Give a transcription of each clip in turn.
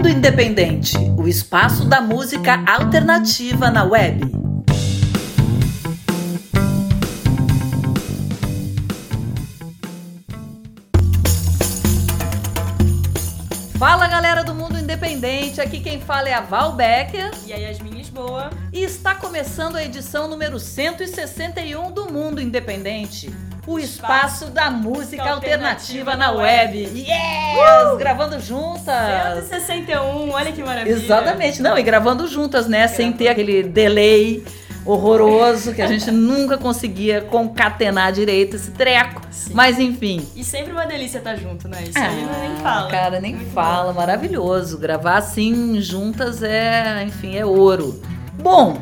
Mundo Independente, o espaço da música alternativa na web. Fala galera do Mundo Independente, aqui quem fala é a Val Becker e a Yasmin Lisboa. E está começando a edição número 161 do Mundo Independente o espaço da música alternativa, alternativa na web. Yes! Uh! Gravando juntas. 161, olha que maravilha. Exatamente. Não, e gravando juntas, né? Gravando. Sem ter aquele delay horroroso que a gente nunca conseguia concatenar direito esse treco. Sim. Mas enfim. E sempre uma delícia estar junto, né? Isso ah, aí não nem fala. Cara, nem Muito fala. Bom. Maravilhoso. Gravar assim juntas é, enfim, é ouro. Bom,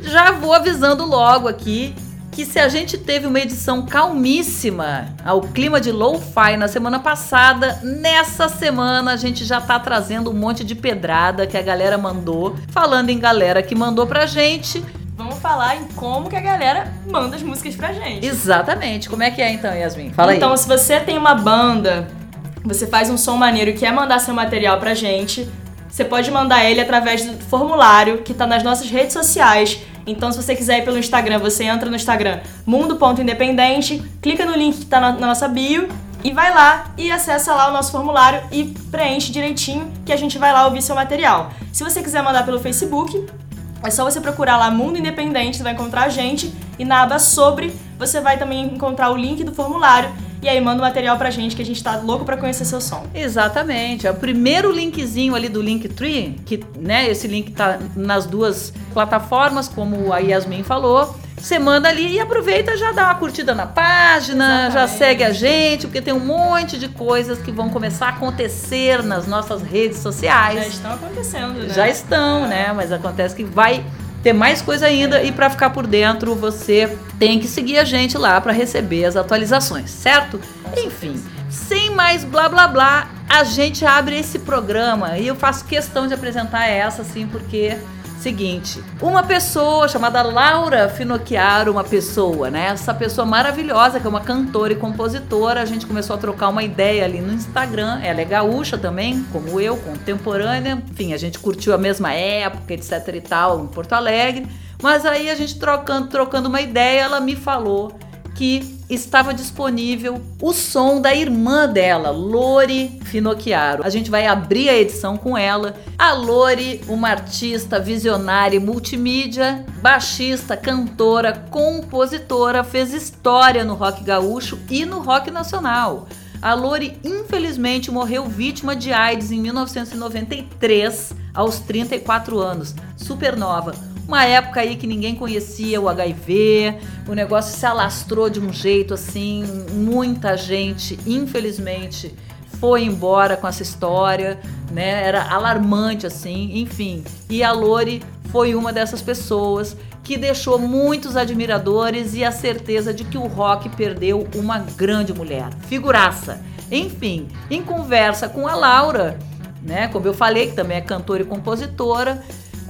já vou avisando logo aqui que se a gente teve uma edição calmíssima ao clima de lo-fi na semana passada, nessa semana a gente já tá trazendo um monte de pedrada que a galera mandou. Falando em galera que mandou pra gente, Vamos falar em como que a galera manda as músicas pra gente. Exatamente. Como é que é então, Yasmin? Fala então, aí. Então, se você tem uma banda, você faz um som maneiro e quer mandar seu material pra gente, você pode mandar ele através do formulário que tá nas nossas redes sociais então, se você quiser ir pelo Instagram, você entra no Instagram mundo.independente, clica no link que está na, nossa bio e vai lá e acessa lá o nosso formulário e preenche direitinho que a gente vai lá ouvir seu material. Se você quiser mandar pelo Facebook, é só você procurar lá Mundo Independente, você vai encontrar a gente e na aba sobre você vai também encontrar o link do formulário e aí manda o material pra gente que a gente tá louco pra conhecer seu som. Exatamente. É o primeiro linkzinho ali do Linktree, que, né, esse link tá nas duas plataformas, como a Yasmin falou. Você manda ali e aproveita já dá uma curtida na página, Exatamente. já segue a gente, porque tem um monte de coisas que vão começar a acontecer nas nossas redes sociais. Já estão acontecendo, né? Já estão, é. né? Mas acontece que vai ter mais coisa ainda e para ficar por dentro você tem que seguir a gente lá para receber as atualizações, certo? Enfim, sem mais blá blá blá, a gente abre esse programa e eu faço questão de apresentar essa assim porque Seguinte, uma pessoa chamada Laura Finocchiaro, uma pessoa, né? Essa pessoa maravilhosa, que é uma cantora e compositora, a gente começou a trocar uma ideia ali no Instagram. Ela é gaúcha também, como eu, contemporânea. Enfim, a gente curtiu a mesma época, etc e tal, em Porto Alegre. Mas aí a gente trocando, trocando uma ideia, ela me falou que estava disponível o som da irmã dela, Lori Finocchiaro. A gente vai abrir a edição com ela. A Lori, uma artista visionária multimídia, baixista, cantora, compositora, fez história no rock gaúcho e no rock nacional. A Lori, infelizmente, morreu vítima de AIDS em 1993, aos 34 anos, supernova uma época aí que ninguém conhecia o HIV, o negócio se alastrou de um jeito assim, muita gente, infelizmente, foi embora com essa história, né? Era alarmante assim, enfim. E a Lori foi uma dessas pessoas que deixou muitos admiradores e a certeza de que o rock perdeu uma grande mulher, figuraça. Enfim, em conversa com a Laura, né, como eu falei, que também é cantora e compositora,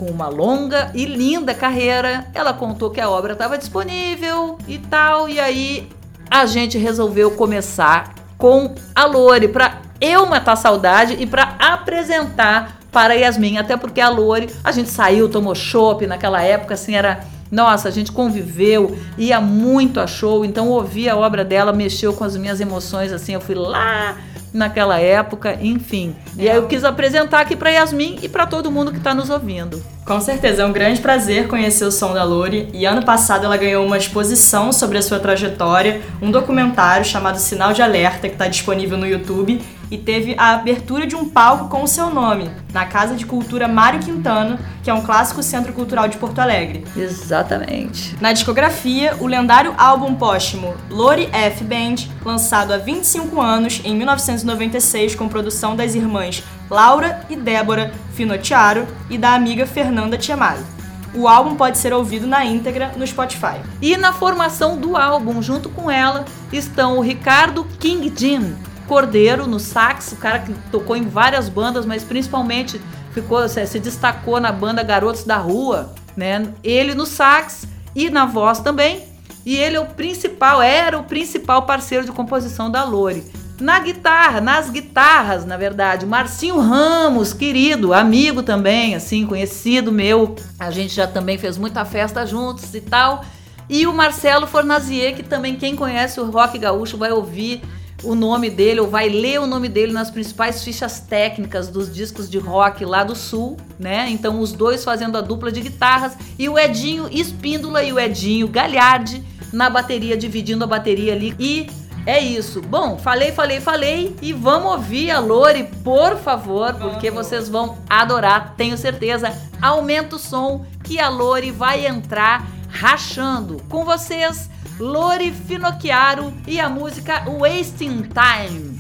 com uma longa e linda carreira, ela contou que a obra estava disponível e tal, e aí a gente resolveu começar com a Lore para eu matar saudade e para apresentar para Yasmin, até porque a Lore, a gente saiu, tomou chopp naquela época, assim, era nossa, a gente conviveu, ia muito a show, então ouvir a obra dela mexeu com as minhas emoções, assim, eu fui lá naquela época, enfim. E aí eu quis apresentar aqui para Yasmin e para todo mundo que está nos ouvindo. Com certeza, é um grande prazer conhecer o som da Lori e ano passado ela ganhou uma exposição sobre a sua trajetória, um documentário chamado Sinal de Alerta que está disponível no YouTube e teve a abertura de um palco com o seu nome, na Casa de Cultura Mário Quintana, que é um clássico centro cultural de Porto Alegre. Exatamente. Na discografia, o lendário álbum póstumo Lori F Band, lançado há 25 anos, em 1996, com produção das irmãs Laura e Débora Finocchiaro e da amiga Fernanda Tiamari. O álbum pode ser ouvido na íntegra no Spotify. E na formação do álbum, junto com ela, estão o Ricardo King Jim, Cordeiro no sax, o cara que tocou em várias bandas, mas principalmente ficou se destacou na banda Garotos da Rua, né? Ele no sax e na voz também. E ele é o principal, era o principal parceiro de composição da Lore. Na guitarra, nas guitarras, na verdade, Marcinho Ramos, querido, amigo também, assim, conhecido meu. A gente já também fez muita festa juntos e tal. E o Marcelo Fornazier, que também quem conhece o rock gaúcho vai ouvir o nome dele ou vai ler o nome dele nas principais fichas técnicas dos discos de rock lá do sul, né? Então os dois fazendo a dupla de guitarras e o Edinho Espíndola e o Edinho Galhardi na bateria dividindo a bateria ali e é isso. Bom, falei, falei, falei e vamos ouvir a Lore, por favor, porque vocês vão adorar, tenho certeza. Aumenta o som que a Lore vai entrar rachando. Com vocês, Lore Finocchiaro e a música Wasting Time.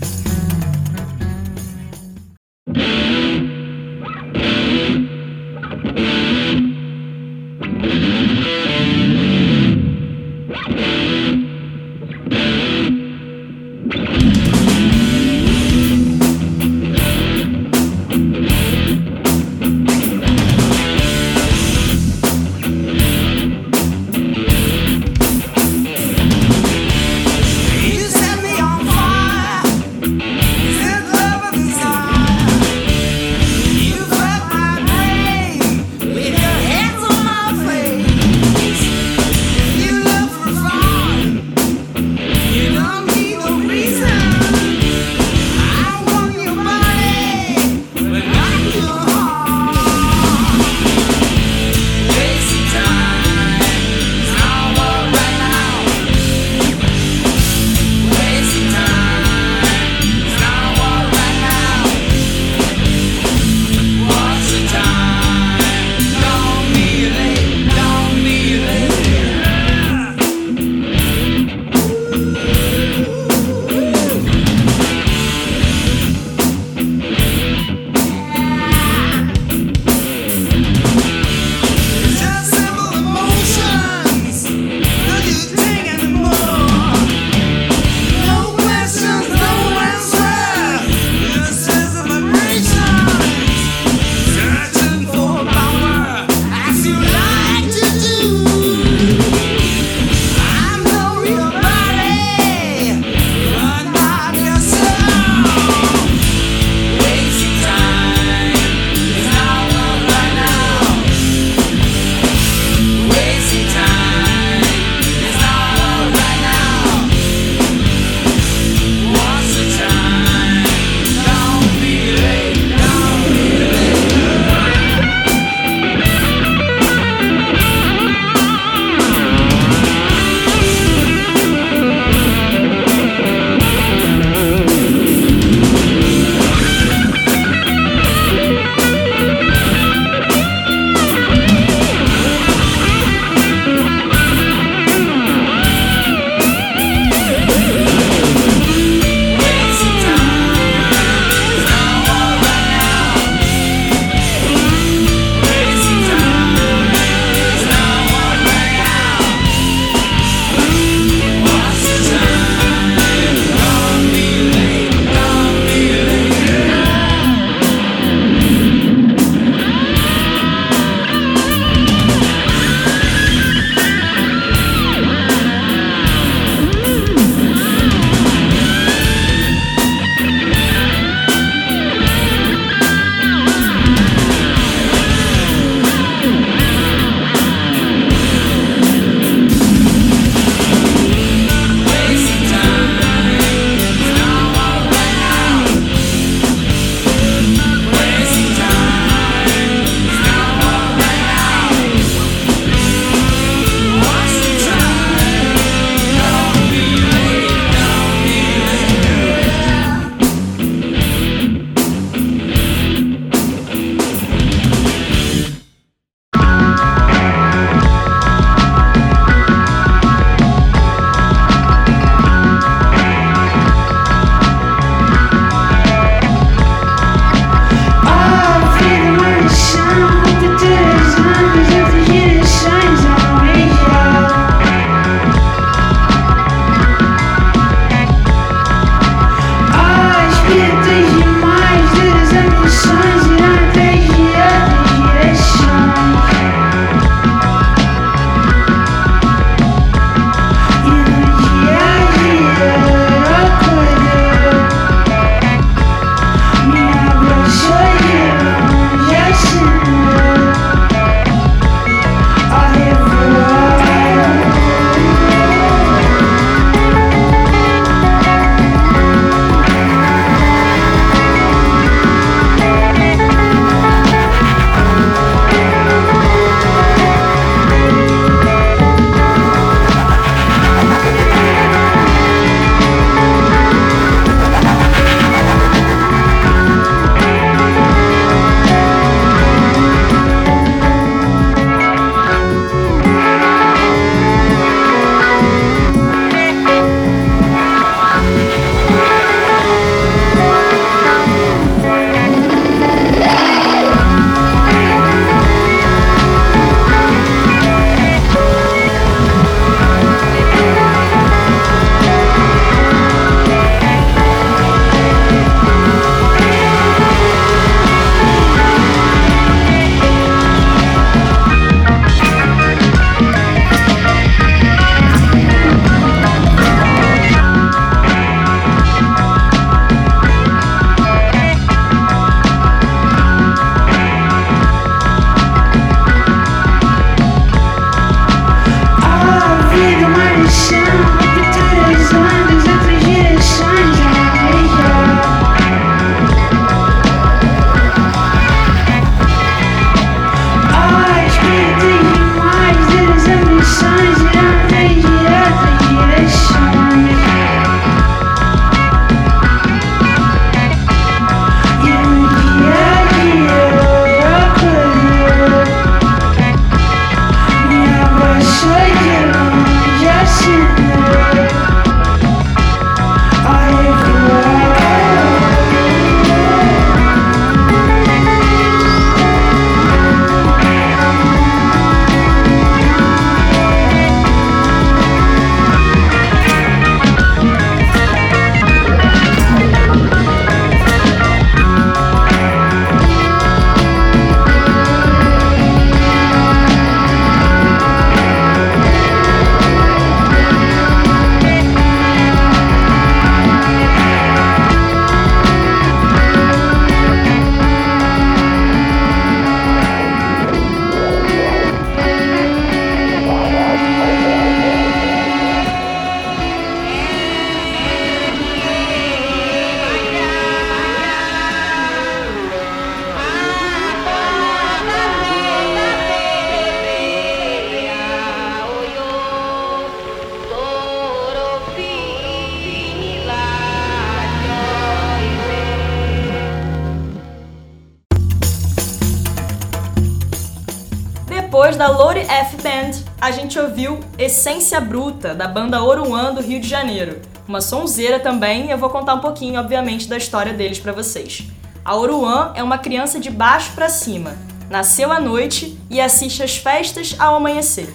Ouviu Essência Bruta, da banda Oruan do Rio de Janeiro. Uma sonzeira também, eu vou contar um pouquinho, obviamente, da história deles para vocês. A Oruan é uma criança de baixo para cima. Nasceu à noite e assiste às festas ao amanhecer.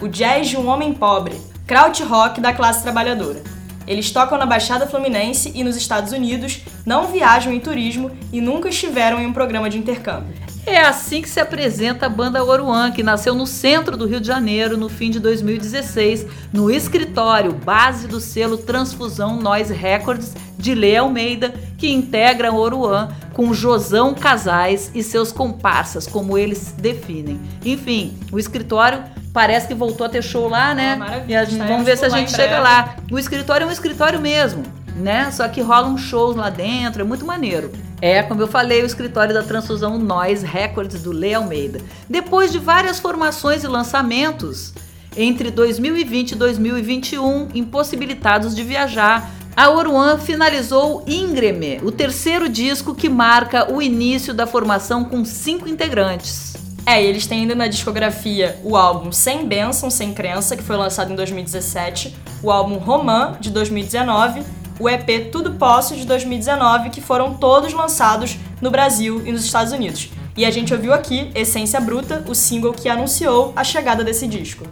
O jazz de um homem pobre, krautrock da classe trabalhadora. Eles tocam na Baixada Fluminense e nos Estados Unidos, não viajam em turismo e nunca estiveram em um programa de intercâmbio. É assim que se apresenta a banda Oruan, que nasceu no centro do Rio de Janeiro no fim de 2016, no escritório base do selo Transfusão Noise Records de Lê Almeida, que integra Oruan com Josão Casais e seus comparsas, como eles definem. Enfim, o escritório parece que voltou a ter show lá, né? Ah, e a gente, vamos ver se a gente chega lá. O escritório é um escritório mesmo, né? Só que rolam shows lá dentro, é muito maneiro. É, como eu falei, o escritório da Transfusão Noise Records do Lê Almeida. Depois de várias formações e lançamentos, entre 2020 e 2021, impossibilitados de viajar, a Oruan finalizou Íngreme, o terceiro disco que marca o início da formação com cinco integrantes. É, eles têm ainda na discografia o álbum Sem Bênção, Sem Crença, que foi lançado em 2017, o álbum Romã, de 2019, o EP Tudo Posso, de 2019, que foram todos lançados no Brasil e nos Estados Unidos. E a gente ouviu aqui Essência Bruta, o single que anunciou a chegada desse disco.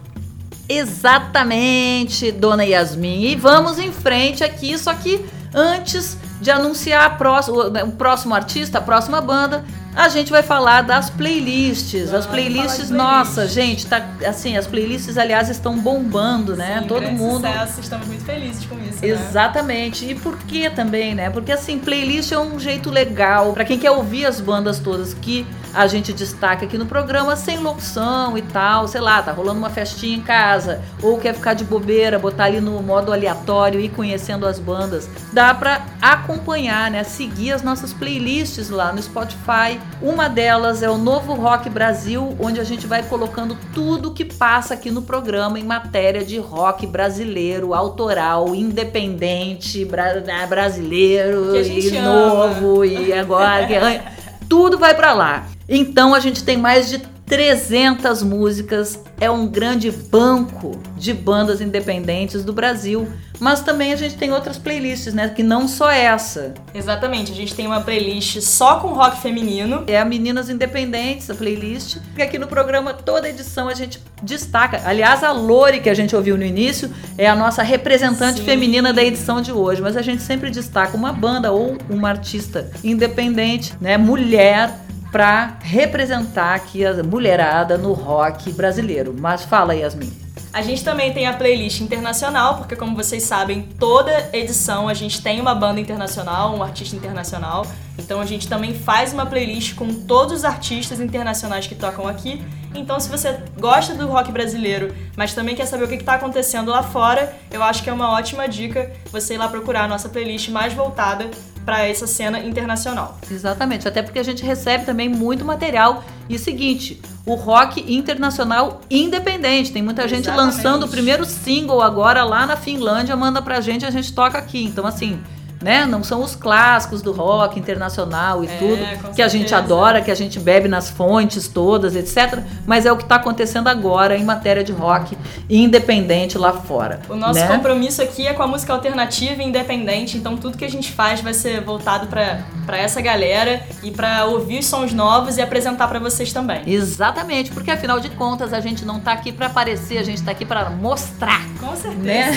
Exatamente, dona Yasmin. E vamos em frente aqui, só que antes de anunciar próximo, o próximo artista, a próxima banda, a gente vai falar das playlists. As playlists, nossa, gente, tá assim, as playlists, aliás, estão bombando, né? Sim, Todo mundo. Sucesso, estamos muito felizes com isso. Né? Exatamente. Né? E por que também, né? Porque assim, playlist é um jeito legal para quem quer ouvir as bandas todas que a gente destaca aqui no programa sem locução e tal, sei lá, tá rolando uma festinha em casa, ou quer ficar de bobeira, botar ali no modo aleatório e ir conhecendo as bandas. Dá para acompanhar, né? Seguir as nossas playlists lá no Spotify. Uma delas é o Novo Rock Brasil, onde a gente vai colocando tudo que passa aqui no programa em matéria de rock brasileiro, autoral, independente, bra né, brasileiro e ama. novo e agora tudo vai para lá. Então a gente tem mais de 300 músicas, é um grande banco de bandas independentes do Brasil. Mas também a gente tem outras playlists, né? Que não só essa. Exatamente, a gente tem uma playlist só com rock feminino. É a Meninas Independentes, a playlist. E aqui no programa, toda edição a gente destaca. Aliás, a Lori, que a gente ouviu no início, é a nossa representante Sim. feminina da edição de hoje. Mas a gente sempre destaca uma banda ou uma artista independente, né? Mulher para representar aqui a mulherada no rock brasileiro. Mas fala, Yasmin. A gente também tem a playlist internacional, porque como vocês sabem, toda edição a gente tem uma banda internacional, um artista internacional. Então a gente também faz uma playlist com todos os artistas internacionais que tocam aqui. Então se você gosta do rock brasileiro, mas também quer saber o que está acontecendo lá fora, eu acho que é uma ótima dica você ir lá procurar a nossa playlist mais voltada para essa cena internacional. Exatamente, até porque a gente recebe também muito material. E o seguinte, o rock internacional independente. Tem muita gente Exatamente. lançando o primeiro single agora lá na Finlândia, manda pra gente, a gente toca aqui. Então, assim, né? Não são os clássicos do rock internacional e É, tudo que a gente adora, que a gente bebe nas fontes todas, etc. Mas é o que está acontecendo agora em matéria de rock independente lá fora. O nosso né? compromisso aqui é com a música alternativa e independente, então tudo que a gente faz vai ser voltado para essa galera e para ouvir sons novos e apresentar para vocês também. Exatamente, porque afinal de contas a gente não tá aqui para aparecer, a gente tá aqui para mostrar, Com certeza. né?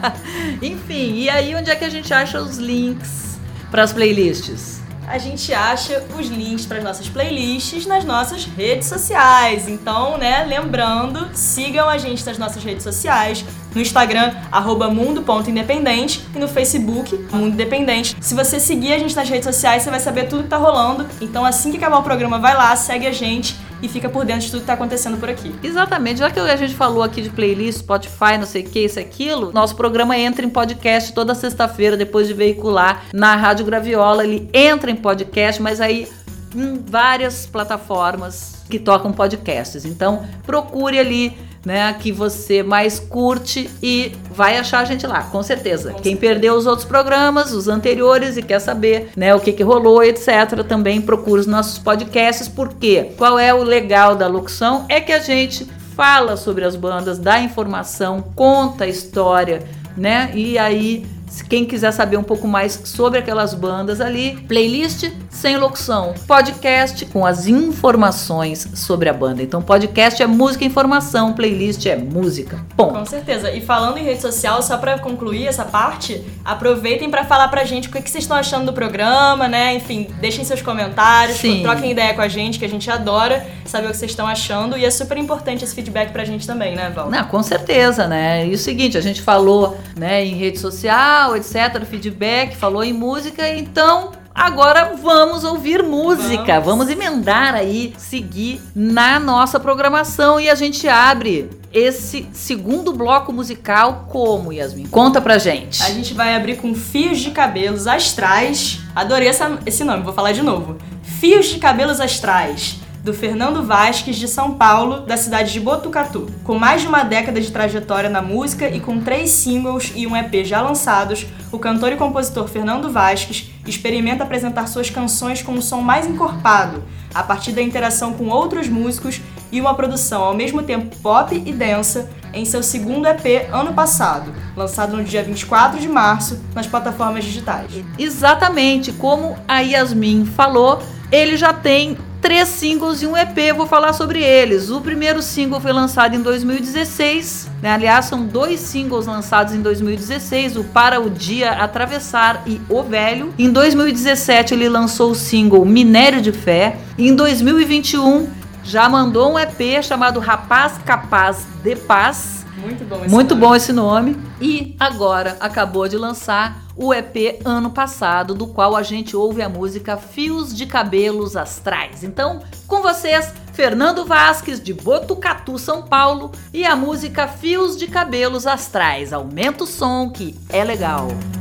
Enfim, e aí onde é que a gente acha os links para as playlists? A gente acha os links para as nossas playlists nas nossas redes sociais. Então, né, lembrando, sigam a gente nas nossas redes sociais, no Instagram, arroba mundo.independente e no Facebook, Mundo Independente. Se você seguir a gente nas redes sociais, você vai saber tudo que tá rolando. Então, assim que acabar o programa, vai lá, segue a gente e fica por dentro de tudo que tá acontecendo por aqui. Exatamente, já que a gente falou aqui de playlist, Spotify, não sei o que, isso aquilo, nosso programa entra em podcast toda sexta-feira, depois de veicular na Rádio Graviola. Ele entra em podcast, mas aí em várias plataformas que tocam podcasts. Então procure ali né, que você mais curte e vai achar a gente lá, com certeza. Quem perdeu os outros programas, os anteriores e quer saber, né, o que que rolou, etc, também procura os nossos podcasts, porque qual é o legal da locução é que a gente fala sobre as bandas, dá informação, conta a história, né? E aí quem quiser saber um pouco mais sobre aquelas bandas ali, playlist sem locução, podcast com as informações sobre a banda. Então, podcast é música e informação, playlist é música. Ponto. Com certeza. E falando em rede social, só pra concluir essa parte, aproveitem pra falar pra gente o que que vocês estão achando do programa, né? Enfim, deixem seus comentários, Sim. troquem ideia com a gente, que a gente adora saber o que vocês estão achando. E é super importante esse feedback pra gente também, né, Val? Não, com certeza, né? E o seguinte, a gente falou, né, em rede social, etc, feedback, falou em música, então agora vamos ouvir música. Vamos. Vamos emendar aí, seguir na nossa programação e a gente abre esse segundo bloco musical como, Yasmin? Conta pra gente. A gente vai abrir com Fios de Cabelos Astrais. Adorei essa- esse nome, vou falar de novo. Fios de Cabelos Astrais, do Fernando Vasques, de São Paulo, da cidade de Botucatu. Com mais de uma década de trajetória na música e com três singles e um EP já lançados, o cantor e compositor Fernando Vasques experimenta apresentar suas canções com um som mais encorpado, a partir da interação com outros músicos e uma produção ao mesmo tempo pop e densa em seu segundo EP ano passado, lançado no dia 24 de março nas plataformas digitais. Exatamente, como a Yasmin falou, ele já tem três singles e um EP, vou falar sobre eles. O primeiro single foi lançado em 2016, né? aliás, são dois singles lançados em 2016, o Para o Dia Atravessar e O Velho. Em 2017 ele lançou o single Minério de Fé. Em 2021 já mandou um EP chamado Rapaz Capaz de Paz. Muito bom esse Muito nome. bom esse nome. E agora acabou de lançar o EP ano passado, do qual a gente ouve a música Fios de Cabelos Astrais. Então, com vocês, Fernando Vasques, de Botucatu, São Paulo, e a música Fios de Cabelos Astrais. Aumenta o som, que é legal. Espaço,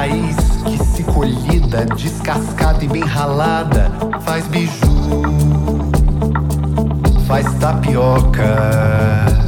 raiz que se colhida, descascada e bem ralada, faz biju, faz tapioca.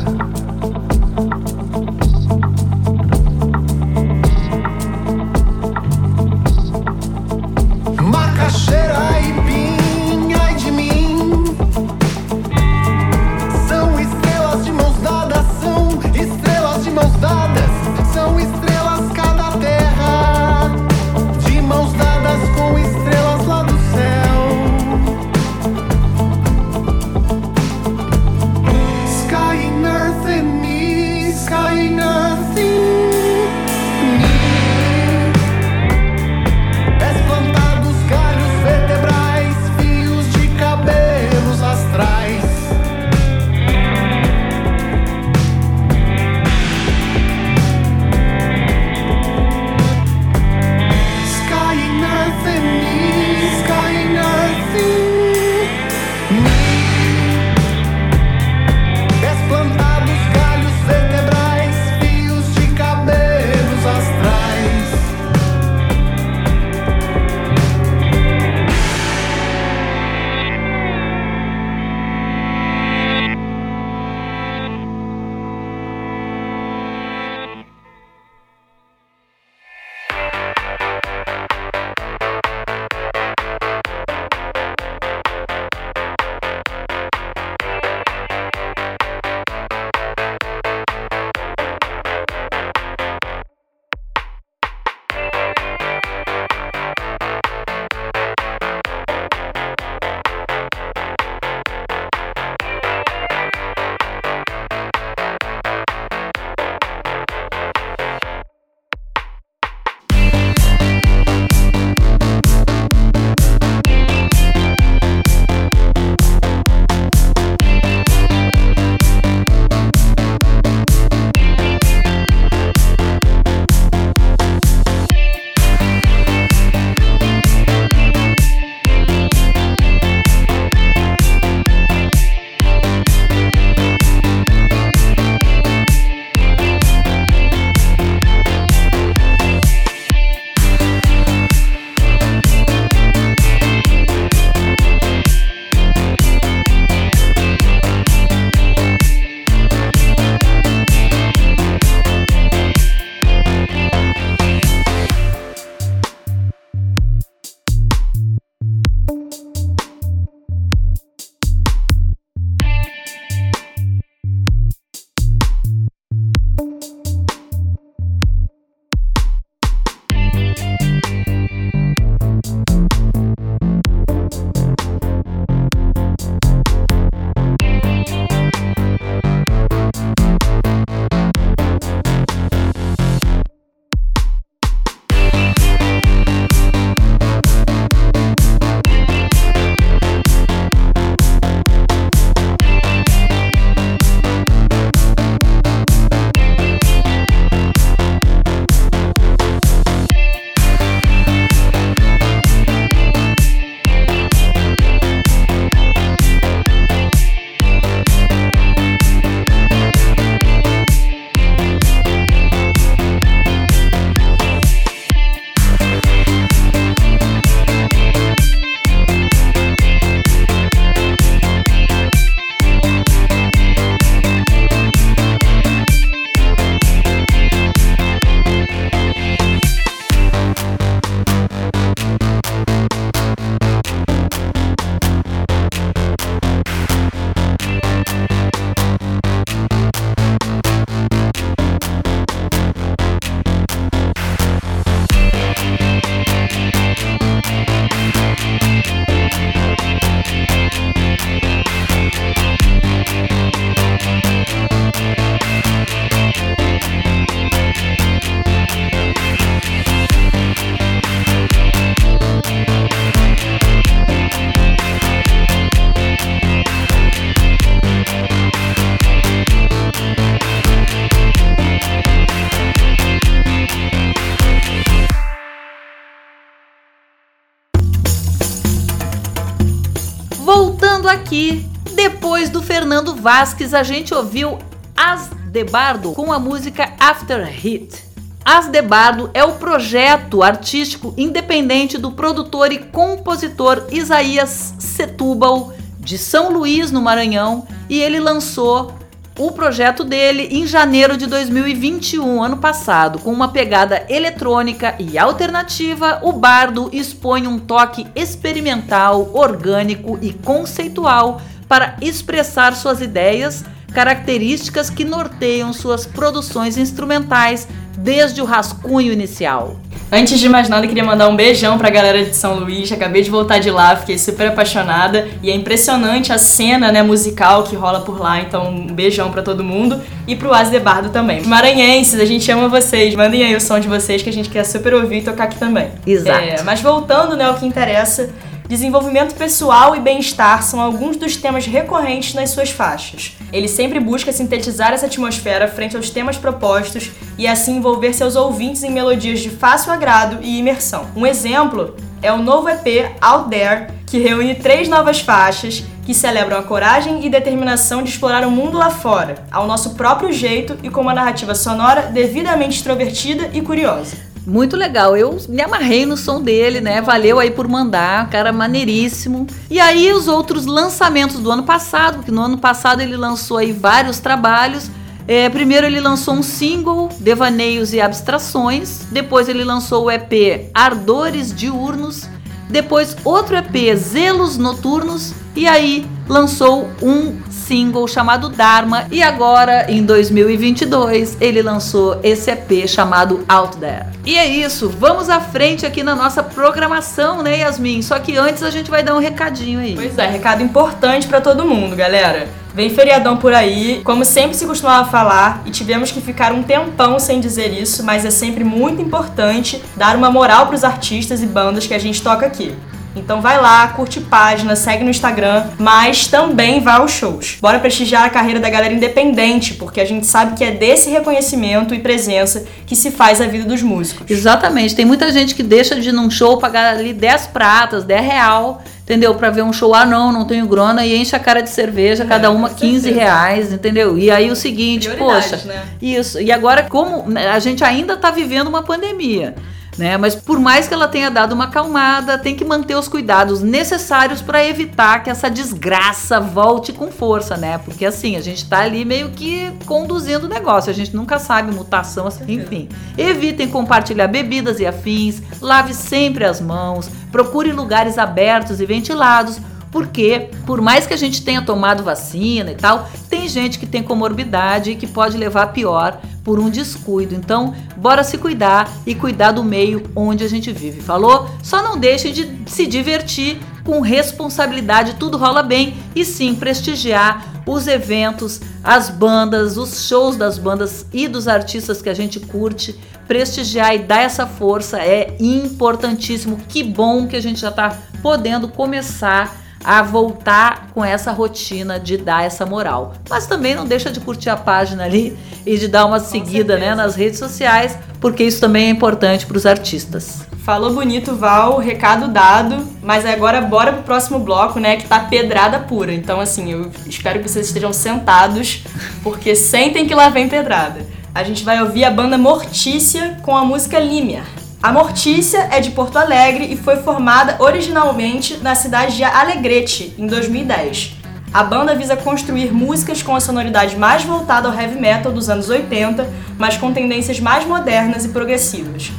Aí, depois do Fernando Vasques, a gente ouviu As de Bardo com a música After Hit. As de Bardo é o projeto artístico independente do produtor e compositor Isaías Setúbal, de São Luís, no Maranhão, e ele lançou o projeto dele em janeiro de 2021, ano passado, com uma pegada eletrônica e alternativa. O Bardo expõe um toque experimental, orgânico e conceitual para expressar suas ideias, características que norteiam suas produções instrumentais desde o rascunho inicial. Antes de mais nada, queria mandar um beijão pra galera de São Luís. Acabei de voltar de lá, fiquei super apaixonada. E é impressionante a cena né, musical que rola por lá. Então, um beijão pra todo mundo. E pro As de Bardo também. Maranhenses, a gente ama vocês. Mandem aí o som de vocês que a gente quer super ouvir e tocar aqui também. Exato. É, mas voltando né, ao que interessa. Desenvolvimento pessoal e bem-estar são alguns dos temas recorrentes nas suas faixas. Ele sempre busca sintetizar essa atmosfera frente aos temas propostos e assim envolver seus ouvintes em melodias de fácil agrado e imersão. Um exemplo é o novo EP Out There, que reúne três novas faixas que celebram a coragem e determinação de explorar o mundo lá fora, ao nosso próprio jeito e com uma narrativa sonora devidamente extrovertida e curiosa. Muito legal, eu me amarrei no som dele, né? Valeu aí por mandar, cara maneiríssimo. E aí os outros lançamentos do ano passado, que no ano passado ele lançou aí vários trabalhos. É, primeiro ele lançou um single, Devaneios e Abstrações. Depois ele lançou o EP Ardores Diurnos. Depois outro EP, Zelos Noturnos. E aí lançou um single chamado Dharma e agora em 2022 ele lançou esse EP chamado Out There. E é isso, vamos à frente aqui na nossa programação, né, Yasmin? Só que antes a gente vai dar um recadinho aí. Pois é, recado importante para todo mundo, galera. Vem feriadão por aí, como sempre se costumava falar, e tivemos que ficar um tempão sem dizer isso, mas é sempre muito importante dar uma moral para os artistas e bandas que a gente toca aqui. Então vai lá, curte página, segue no Instagram, mas também vá aos shows. Bora prestigiar a carreira da galera independente, porque a gente sabe que é desse reconhecimento e presença que se faz a vida dos músicos. Exatamente, tem muita gente que deixa de ir num show pagar ali 10 pratas, 10 real, entendeu? Pra ver um show, ah não, não tenho grana, e enche a cara de cerveja, É, cada uma com 15 certeza. reais, entendeu? E aí o seguinte, poxa, né? isso. E agora, como né, a gente ainda tá vivendo uma pandemia. Né? Mas por mais que ela tenha dado uma acalmada, tem que manter os cuidados necessários para evitar que essa desgraça volte com força, né? Porque assim, a gente tá ali meio que conduzindo o negócio, a gente nunca sabe mutação, assim, enfim. Evitem compartilhar bebidas e afins, lave sempre as mãos, procure lugares abertos e ventilados, porque por mais que a gente tenha tomado vacina e tal, tem gente que tem comorbidade e que pode levar pior por um descuido. Então, bora se cuidar e cuidar do meio onde a gente vive. Falou? Só não deixem de se divertir com responsabilidade, tudo rola bem e sim prestigiar os eventos, as bandas, os shows das bandas e dos artistas que a gente curte, prestigiar e dar essa força é importantíssimo. Que bom que a gente já está podendo começar a voltar com essa rotina de dar essa moral. Mas também não deixa de curtir a página ali e de dar uma seguida né, nas redes sociais, porque isso também é importante para os artistas. Falou bonito, Val, recado dado, mas agora bora pro próximo bloco, né, que tá pedrada pura. Então, assim, eu espero que vocês estejam sentados, porque sentem que lá vem pedrada. A gente vai ouvir a banda Mortícia com a música Límia. A Mortícia é de Porto Alegre e foi formada originalmente na cidade de Alegrete, em 2010. A banda visa construir músicas com a sonoridade mais voltada ao heavy metal dos anos 80, mas com tendências mais modernas e progressivas.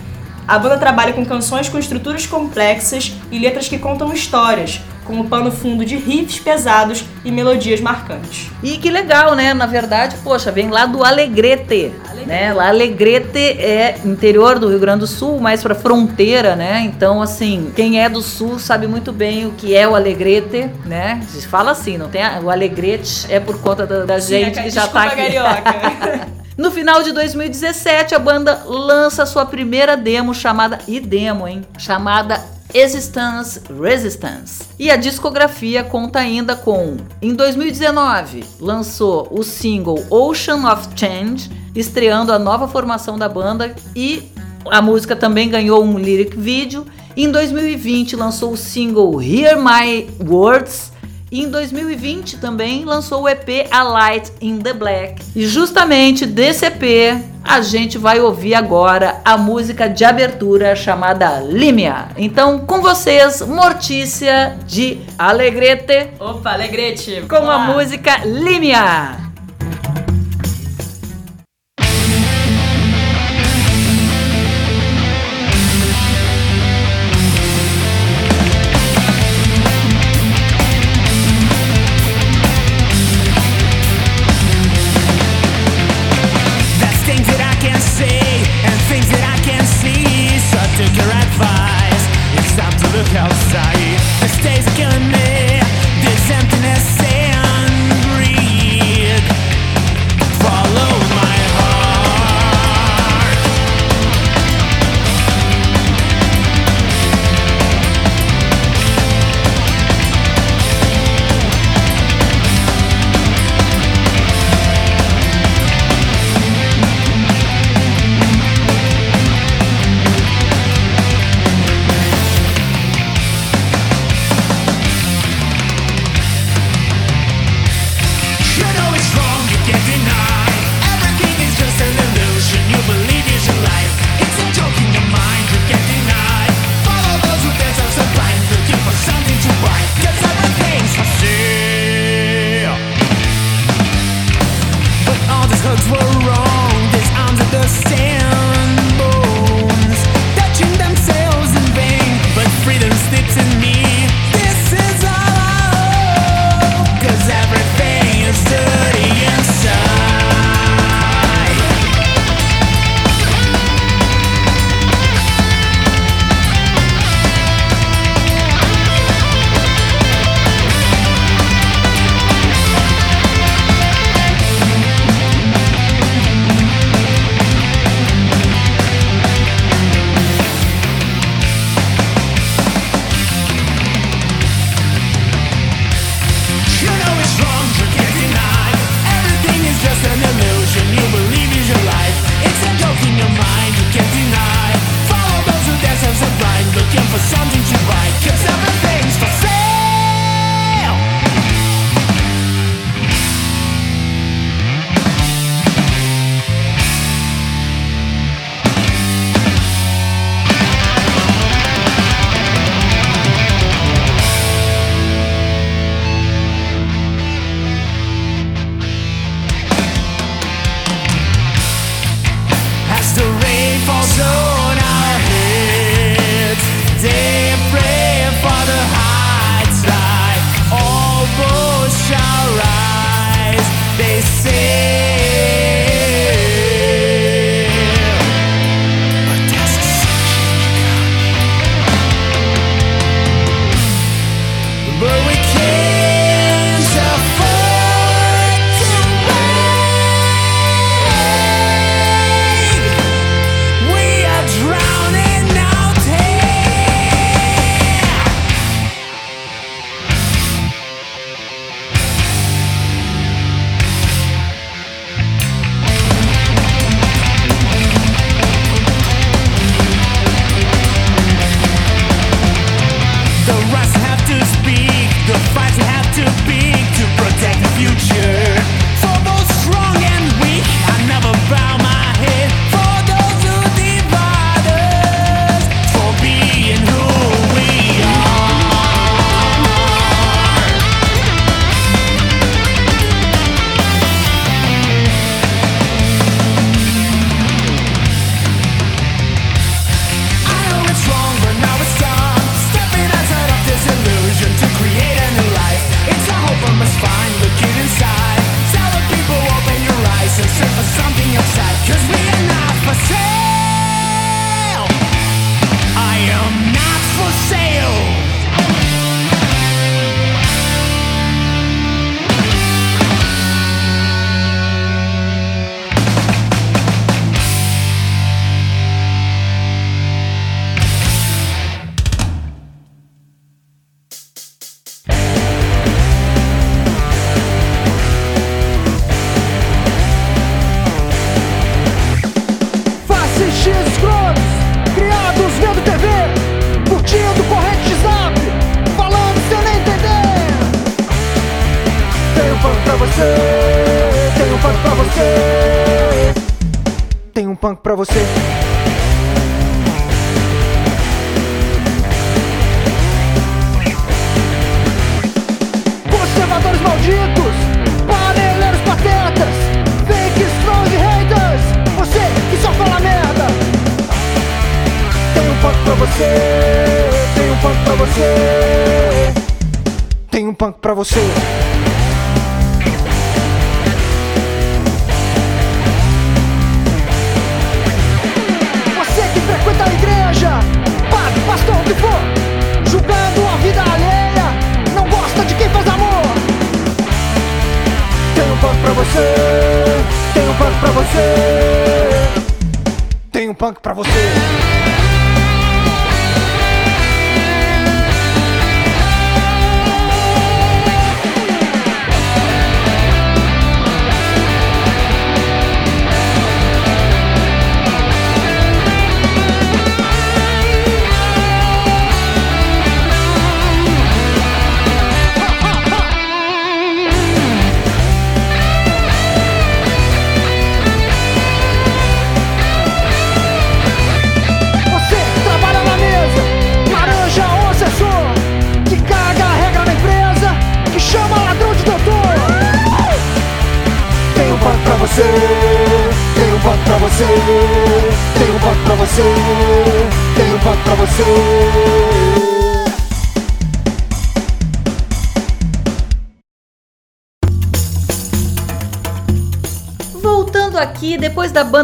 A banda trabalha com canções com estruturas complexas e letras que contam histórias, com o pano fundo de riffs pesados e melodias marcantes. E que legal, né? Na verdade, poxa, vem lá do Alegrete, né? Lá Alegrete é interior do Rio Grande do Sul, mais pra fronteira, né? Então, assim, quem é do Sul sabe muito bem o que é o Alegrete, né? Se fala assim, não tem a- o Alegrete é por conta da, da gente que já tá aqui. carioca. No final de 2017, a banda lança sua primeira demo chamada e demo, hein? Chamada Existence Resistance. E a discografia conta ainda com, em 2019, lançou o single Ocean of Change, estreando a nova formação da banda e a música também ganhou um lyric video. Em 2020 lançou o single Hear My Words Em 2020 também lançou o EP A Light in the Black. E justamente desse EP a gente vai ouvir agora a música de abertura chamada Límia. Então, com vocês, Mortícia de Alegrete. Opa, Alegrete! Com a música Límia.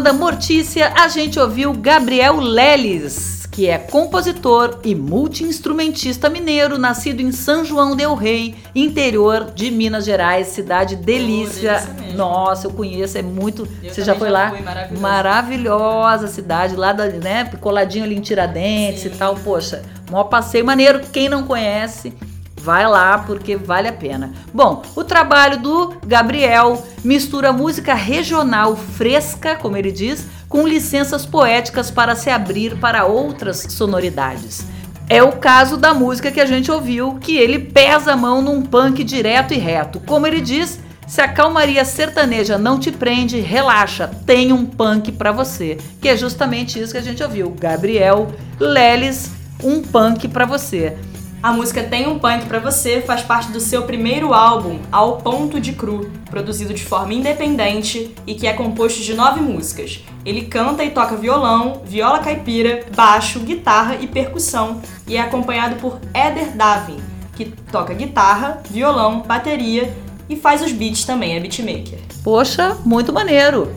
Banda Mortícia, a gente ouviu Gabriel Leles, que é compositor e multi-instrumentista mineiro, nascido em São João del Rei, interior de Minas Gerais, cidade delícia. Nossa, eu conheço, é muito. Eu Você já foi já lá? fui, maravilhoso. Maravilhosa cidade, lá da, né, coladinho ali em Tiradentes Sim. e tal. Poxa, maior passeio maneiro. Quem não conhece, Vai lá porque vale a pena. Bom, o trabalho do Gabriel mistura música regional fresca, como ele diz, com licenças poéticas para se abrir para outras sonoridades. É o caso da música que a gente ouviu, que ele pesa a mão num punk direto e reto. Como ele diz, se a calmaria sertaneja não te prende, relaxa, tem um punk pra você. Que é justamente isso que a gente ouviu. Gabriel Leles, um punk pra você. A música Tem um Punk Pra Você faz parte do seu primeiro álbum, Ao Ponto de Cru, produzido de forma independente e que é composto de nove músicas. Ele canta e toca violão, viola caipira, baixo, guitarra e percussão e é acompanhado por Eder Davin, que toca guitarra, violão, bateria e faz os beats também, é beatmaker. Poxa, muito maneiro.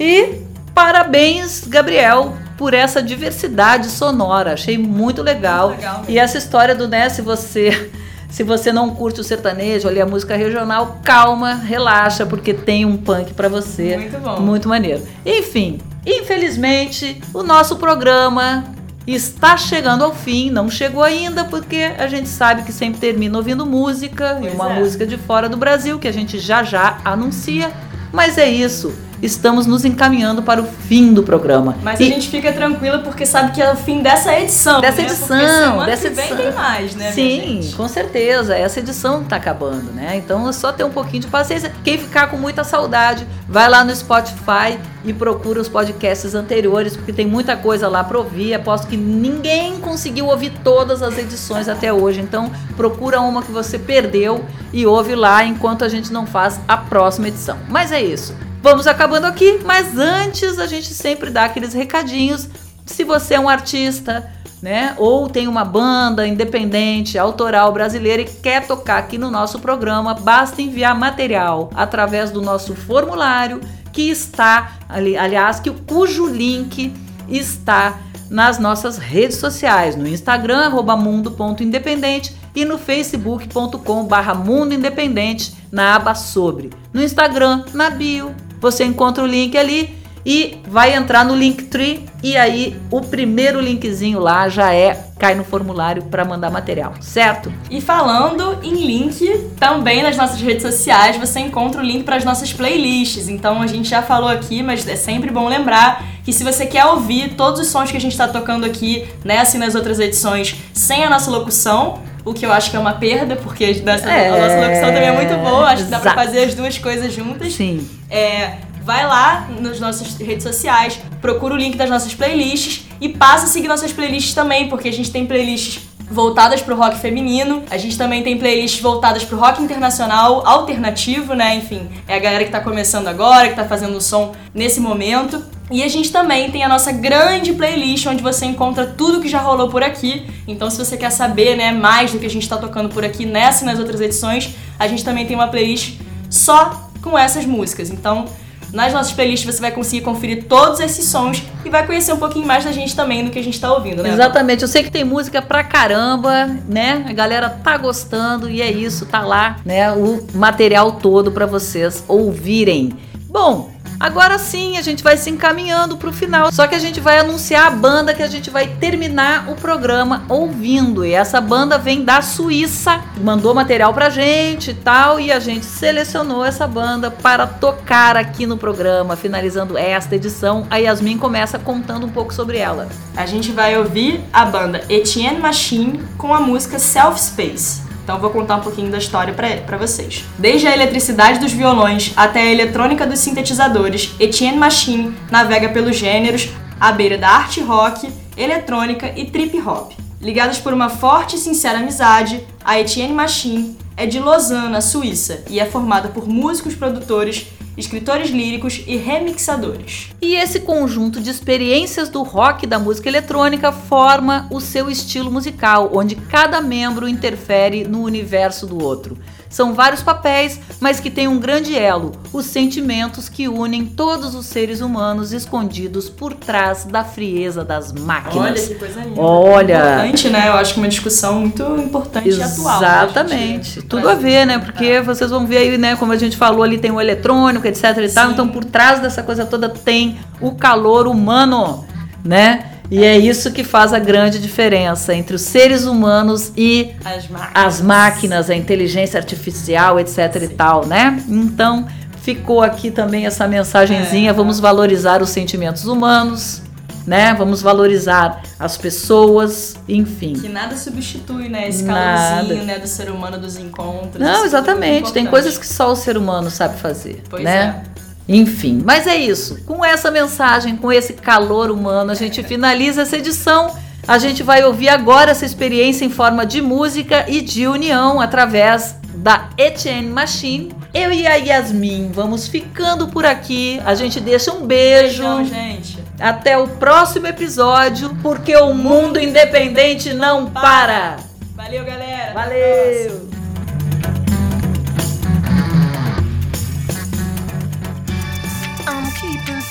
E parabéns, Gabriel, por essa diversidade sonora. Achei muito legal. Muito legal e essa história do, né, se você se você não curte o sertanejo, ali a música regional, calma, relaxa, porque tem um punk pra você. Muito bom. Muito maneiro. Enfim, infelizmente, o nosso programa está chegando ao fim, não chegou ainda, porque a gente sabe que sempre termina ouvindo música, e Pois uma é. música de fora do Brasil, que a gente já já anuncia. Mas é isso, estamos nos encaminhando para o fim do programa. Mas E- a gente fica tranquila porque sabe que é o fim dessa edição. Dessa né? edição, dessa que vem edição. tem mais, né? Sim, com certeza. Essa edição tá acabando, né? Então é só ter um pouquinho de paciência. Quem ficar com muita saudade, vai lá no Spotify e procura os podcasts anteriores, porque tem muita coisa lá pra ouvir. Aposto que ninguém conseguiu ouvir todas as edições até hoje. Então procura uma que você perdeu e ouve lá enquanto a gente não faz a próxima edição. Mas é isso. Vamos acabando aqui, mas antes a gente sempre dá aqueles recadinhos. Se você é um artista, né? Ou tem uma banda independente, autoral brasileira e quer tocar aqui no nosso programa, basta enviar material através do nosso formulário que está ali, aliás, que cujo link está nas nossas redes sociais, no Instagram mundo.independente e no facebook.com barra mundo independente na aba sobre. No Instagram, na bio, você encontra o link ali e vai entrar no Linktree e aí o primeiro linkzinho lá já é cai no formulário para mandar material, certo? E falando em link, também nas nossas redes sociais você encontra o link para as nossas playlists. Então a gente já falou aqui, mas é sempre bom lembrar que se você quer ouvir todos os sons que a gente está tocando aqui, né, assim nas outras edições, sem a nossa locução, o que eu acho que é uma perda, porque É, a nossa locução também é muito boa, acho que dá pra exato. fazer as duas coisas juntas. Sim. É, vai lá nas nossas redes sociais, procura o link das nossas playlists e passa a seguir nossas playlists também, porque a gente tem playlists voltadas pro rock feminino, a gente também tem playlists voltadas pro rock internacional, alternativo, né? Enfim, é a galera que tá começando agora, que tá fazendo o som nesse momento. E a gente também tem a nossa grande playlist onde você encontra tudo que já rolou por aqui. Então, se você quer saber, né, mais do que a gente tá tocando por aqui nessa e nas outras edições, a gente também tem uma playlist só com essas músicas. Então, nas nossas playlists você vai conseguir conferir todos esses sons e vai conhecer um pouquinho mais da gente também do que a gente tá ouvindo, né? Exatamente, eu sei que tem música pra caramba, né? A galera tá gostando e é isso, tá lá, né? O material todo pra vocês ouvirem. Bom, agora sim a gente vai se encaminhando pro final. Só que a gente vai anunciar a banda que a gente vai terminar o programa ouvindo. E essa banda vem da Suíça, mandou material pra gente e tal, e a gente selecionou essa banda para tocar aqui no programa, finalizando esta edição. A Yasmin começa contando um pouco sobre ela. A gente vai ouvir a banda Etienne Machine com a música Self Space. Então vou contar um pouquinho da história pra vocês. Desde a eletricidade dos violões até a eletrônica dos sintetizadores, Etienne Machine navega pelos gêneros à beira da arte rock, eletrônica e trip hop. Ligados por uma forte e sincera amizade, a Etienne Machine é de Lausanne, Suíça, e é formada por músicos, produtores, escritores líricos e remixadores. E esse conjunto de experiências do rock e da música eletrônica forma o seu estilo musical, onde cada membro interfere no universo do outro. São vários papéis, mas que têm um grande elo: os sentimentos que unem todos os seres humanos escondidos por trás da frieza das máquinas. Olha que coisa linda. Olha. Importante, né? Eu acho que uma discussão muito importante e atual. né, Exatamente. gente? Tudo a ver, né? Porque vocês vão ver aí, né? Como a gente falou ali, tem o eletrônico, etc e tal. Então, por trás dessa coisa toda tem o calor humano, né? E é isso que faz a grande diferença entre os seres humanos e As máquinas. as máquinas, a inteligência artificial, etc e tal, né? Então, ficou aqui também essa mensagenzinha, É. vamos valorizar os sentimentos humanos, né? Vamos valorizar as pessoas, enfim. Que nada substitui, né? Esse Nada. calorzinho, né? Do ser humano, dos encontros. Não, Isso exatamente. tudo Tem é coisas que só o ser humano sabe fazer, Pois né? Enfim, mas é isso. Com essa mensagem, com esse calor humano, a gente finaliza essa edição. A gente vai ouvir agora essa experiência em forma de música e de união através da Etienne Machine. Eu e a Yasmin vamos ficando por aqui. A gente deixa um beijo. Beijão, gente. Até o próximo episódio, porque o mundo independente não para. Valeu, galera. Valeu!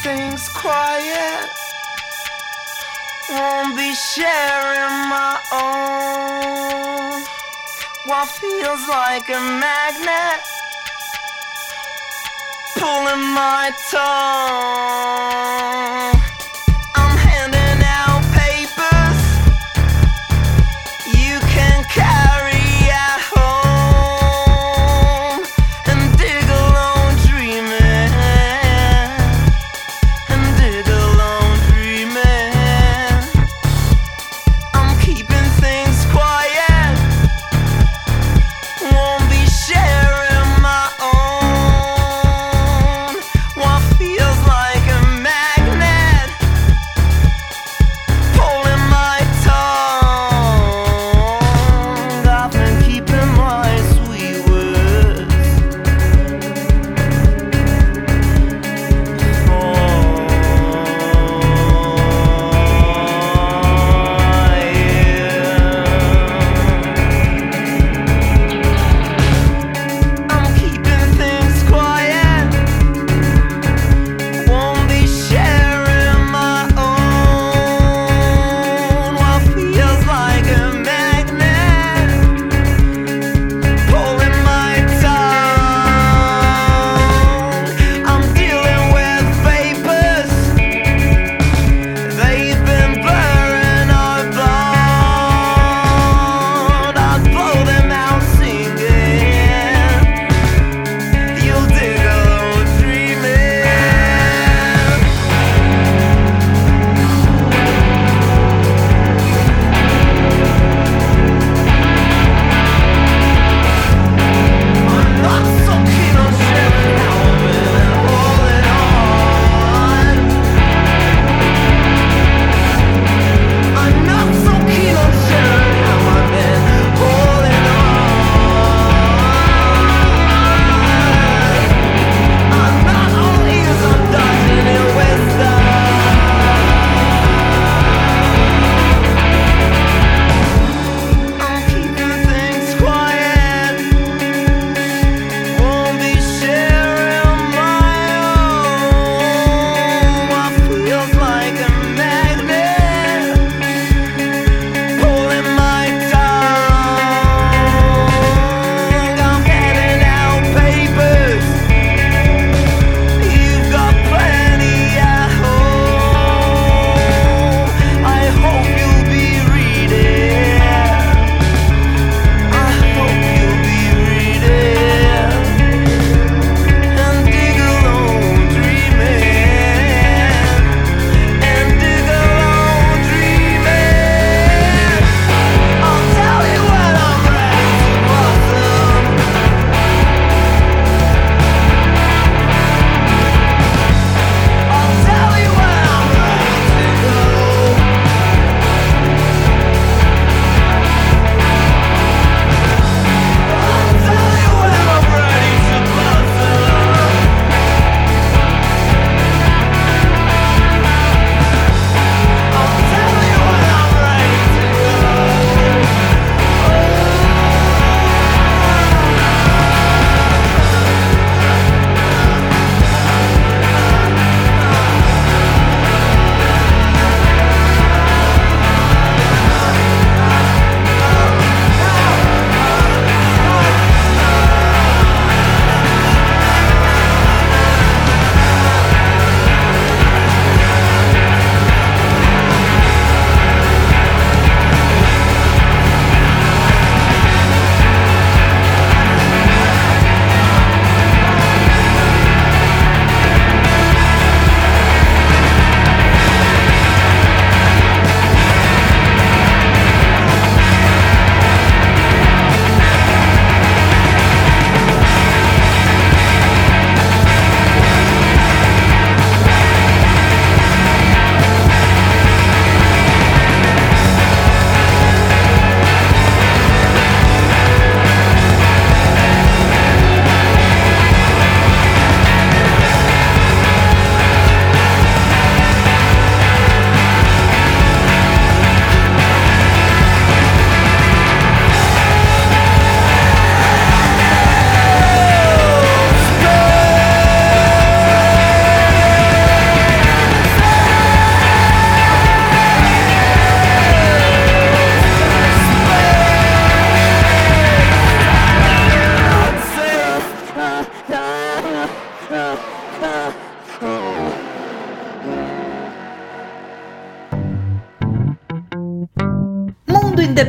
Things quiet. Won't be sharing my own. What feels like a magnet pulling my tongue.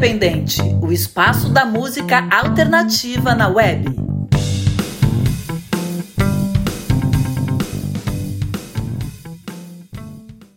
Independente, o espaço da música alternativa na web.